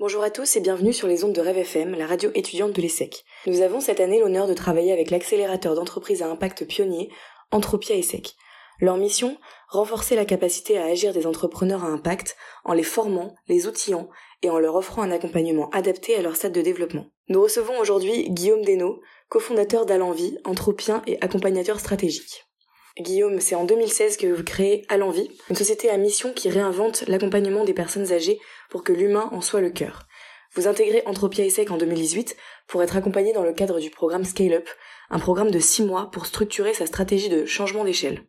Bonjour à tous et bienvenue sur les ondes de Rêve FM, la radio étudiante de l'ESSEC. Nous avons cette année l'honneur de travailler avec l'accélérateur d'entreprises à impact pionnier, Entropia ESSEC. Leur mission Renforcer la capacité à agir des entrepreneurs à impact en les formant, les outillant et en leur offrant un accompagnement adapté à leur stade de développement. Nous recevons aujourd'hui Guillaume Desnaux, cofondateur d'Alenvie, entropien et accompagnateur stratégique. Guillaume, c'est en 2016 que vous créez Alenvie, une société à mission qui réinvente l'accompagnement des personnes âgées pour que l'humain en soit le cœur. Vous intégrez Entropia ESSEC en 2018 pour être accompagné dans le cadre du programme Scale Up, un programme de six mois pour structurer sa stratégie de changement d'échelle.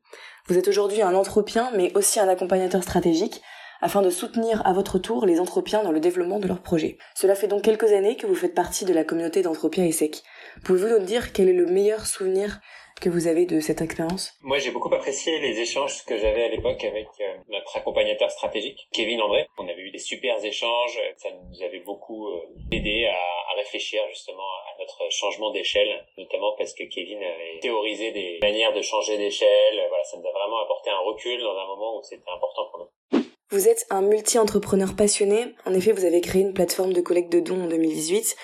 Vous êtes aujourd'hui un entropien, mais aussi un accompagnateur stratégique, afin de soutenir à votre tour les anthropiens dans le développement de leurs projets. Cela fait donc quelques années que vous faites partie de la communauté d'Entropia ESSEC. Pouvez-vous nous dire quel est le meilleur souvenir que vous avez de cette expérience? Moi, j'ai beaucoup apprécié les échanges que j'avais à l'époque avec euh, notre accompagnateur stratégique, Kevin André. On avait eu des super échanges, ça nous avait beaucoup euh, aidé à, à, réfléchir justement à notre changement d'échelle, notamment parce que Kevin avait théorisé des manières de changer d'échelle. Voilà, ça nous a vraiment apporté un recul dans un moment où c'était important pour nous. Vous êtes un multi-entrepreneur passionné. En effet, vous avez créé une plateforme de collecte de dons en 2018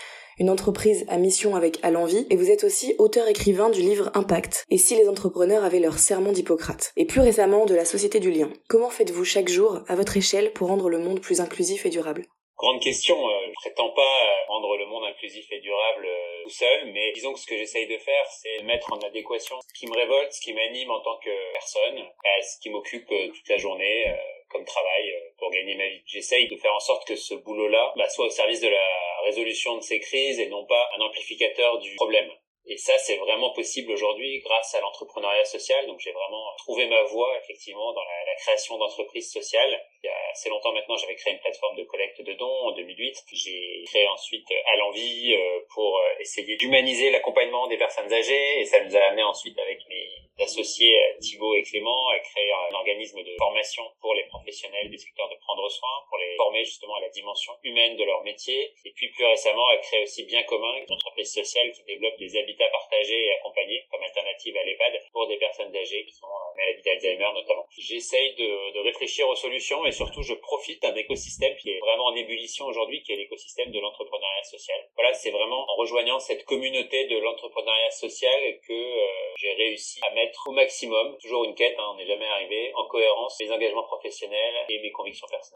une entreprise à mission avec À l'envie, et vous êtes aussi auteur-écrivain du livre Impact, et si les entrepreneurs avaient leur serment d'Hippocrate, et plus récemment de la Société du Lien. Comment faites-vous chaque jour, à votre échelle, pour rendre le monde plus inclusif et durable? Grande question, euh, je prétends pas euh, rendre le monde inclusif et durable euh, tout seul, mais disons que ce que j'essaye de faire, c'est mettre en adéquation ce qui me révolte, ce qui m'anime en tant que personne, à ce qui m'occupe toute la journée, comme travail pour gagner ma vie. J'essaye de faire en sorte que ce boulot-là bah, soit au service de la résolution de ces crises et non pas un amplificateur du problème. Et ça, c'est vraiment possible aujourd'hui grâce à l'entrepreneuriat social. Donc, j'ai vraiment trouvé ma voie, effectivement, dans la, création d'entreprises sociales. Il y a assez longtemps maintenant, j'avais créé une plateforme de collecte de dons en 2008. J'ai créé ensuite à l'envie euh, pour euh, essayer d'humaniser l'accompagnement des personnes âgées. Et ça nous a amené ensuite avec mes associés Thibaut et Clément à créer un organisme de formation pour les professionnels du secteur de prendre soin, pour les former justement à la dimension humaine de leur métier. Et puis plus récemment, à créer aussi Bien Commun, une entreprise sociale qui développe des habitats partagés et accompagnés comme alternative à l'EHPAD pour des personnes âgées qui sont euh, maladies d'Alzheimer notamment. J'essaye de, de réfléchir aux solutions et surtout je profite d'un écosystème qui est vraiment en ébullition aujourd'hui, qui est l'écosystème de l'entrepreneuriat social. Voilà, c'est vraiment en rejoignant cette communauté de l'entrepreneuriat social que euh, j'ai réussi à mettre au maximum, toujours une quête, hein, on n'est jamais arrivé, en cohérence mes engagements professionnels et mes convictions personnelles.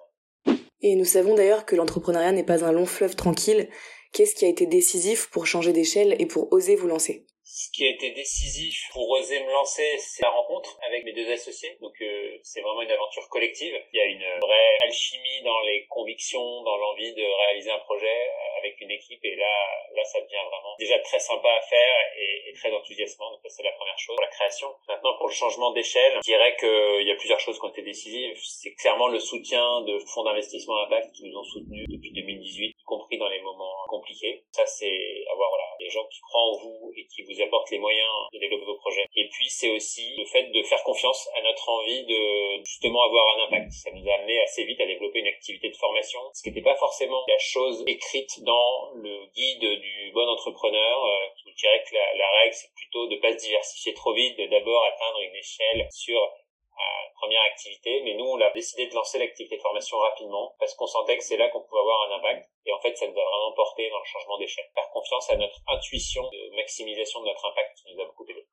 Et nous savons d'ailleurs que l'entrepreneuriat n'est pas un long fleuve tranquille. Qu'est-ce qui a été décisif pour changer d'échelle et pour oser vous lancer? Ce qui a été décisif pour oser me lancer, c'est la rencontre avec mes deux associés. Donc euh, c'est vraiment une aventure collective. Il y a une vraie alchimie dans les convictions, dans l'envie de réaliser un projet euh, avec une équipe. Et là, là, ça devient vraiment déjà très sympa à faire et, très enthousiasmant. Donc c'est la première chose pour la création. Maintenant, pour le changement d'échelle, je dirais qu'il y a plusieurs choses qui ont été décisives. C'est clairement le soutien de fonds d'investissement impact qui nous ont soutenus depuis 2018, y compris dans les moments compliqués. Ça, c'est avoir voilà, des gens qui croient en vous et qui vous apporte les moyens de développer vos projets. Et puis c'est aussi le fait de faire confiance à notre envie de justement avoir un impact. Ça nous a amené assez vite à développer une activité de formation, ce qui n'était pas forcément la chose écrite dans le guide du bon entrepreneur. Euh, qui dirait que la, la règle c'est plutôt de pas se diversifier trop vite, de d'abord atteindre une échelle sur première activité, mais nous on a décidé de lancer l'activité de formation rapidement parce qu'on sentait que c'est là qu'on pouvait avoir un impact. Et en fait, ça nous a vraiment porté dans le changement d'échelle. Faire confiance à notre intuition de maximisation de notre impact qui nous a beaucoup aidé.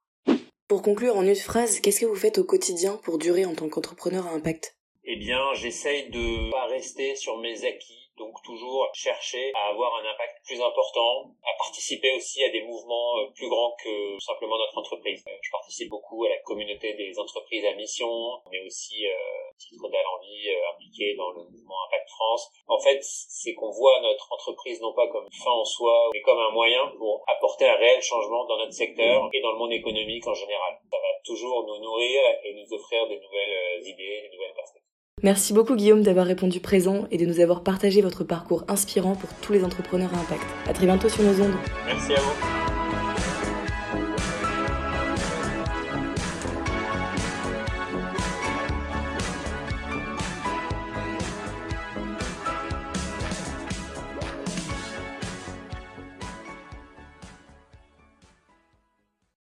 Pour conclure en une phrase, qu'est-ce que vous faites au quotidien pour durer en tant qu'entrepreneur à impact? Eh bien, j'essaye de pas rester sur mes acquis donc toujours chercher à avoir un impact plus important, à participer aussi à des mouvements euh, plus grands que simplement notre entreprise. Euh, je participe beaucoup à la communauté des entreprises à mission, mais aussi euh, titre d'Alenvie euh, impliqué dans le mouvement Impact France. En fait, c'est qu'on voit notre entreprise non pas comme fin en soi, mais comme un moyen pour apporter un réel changement dans notre secteur et dans le monde économique en général. Ça va toujours nous nourrir et nous offrir des nouvelles idées, des nouvelles perspectives. Merci beaucoup Guillaume d'avoir répondu présent et de nous avoir partagé votre parcours inspirant pour tous les entrepreneurs à impact. À très bientôt sur nos ondes. Merci à vous.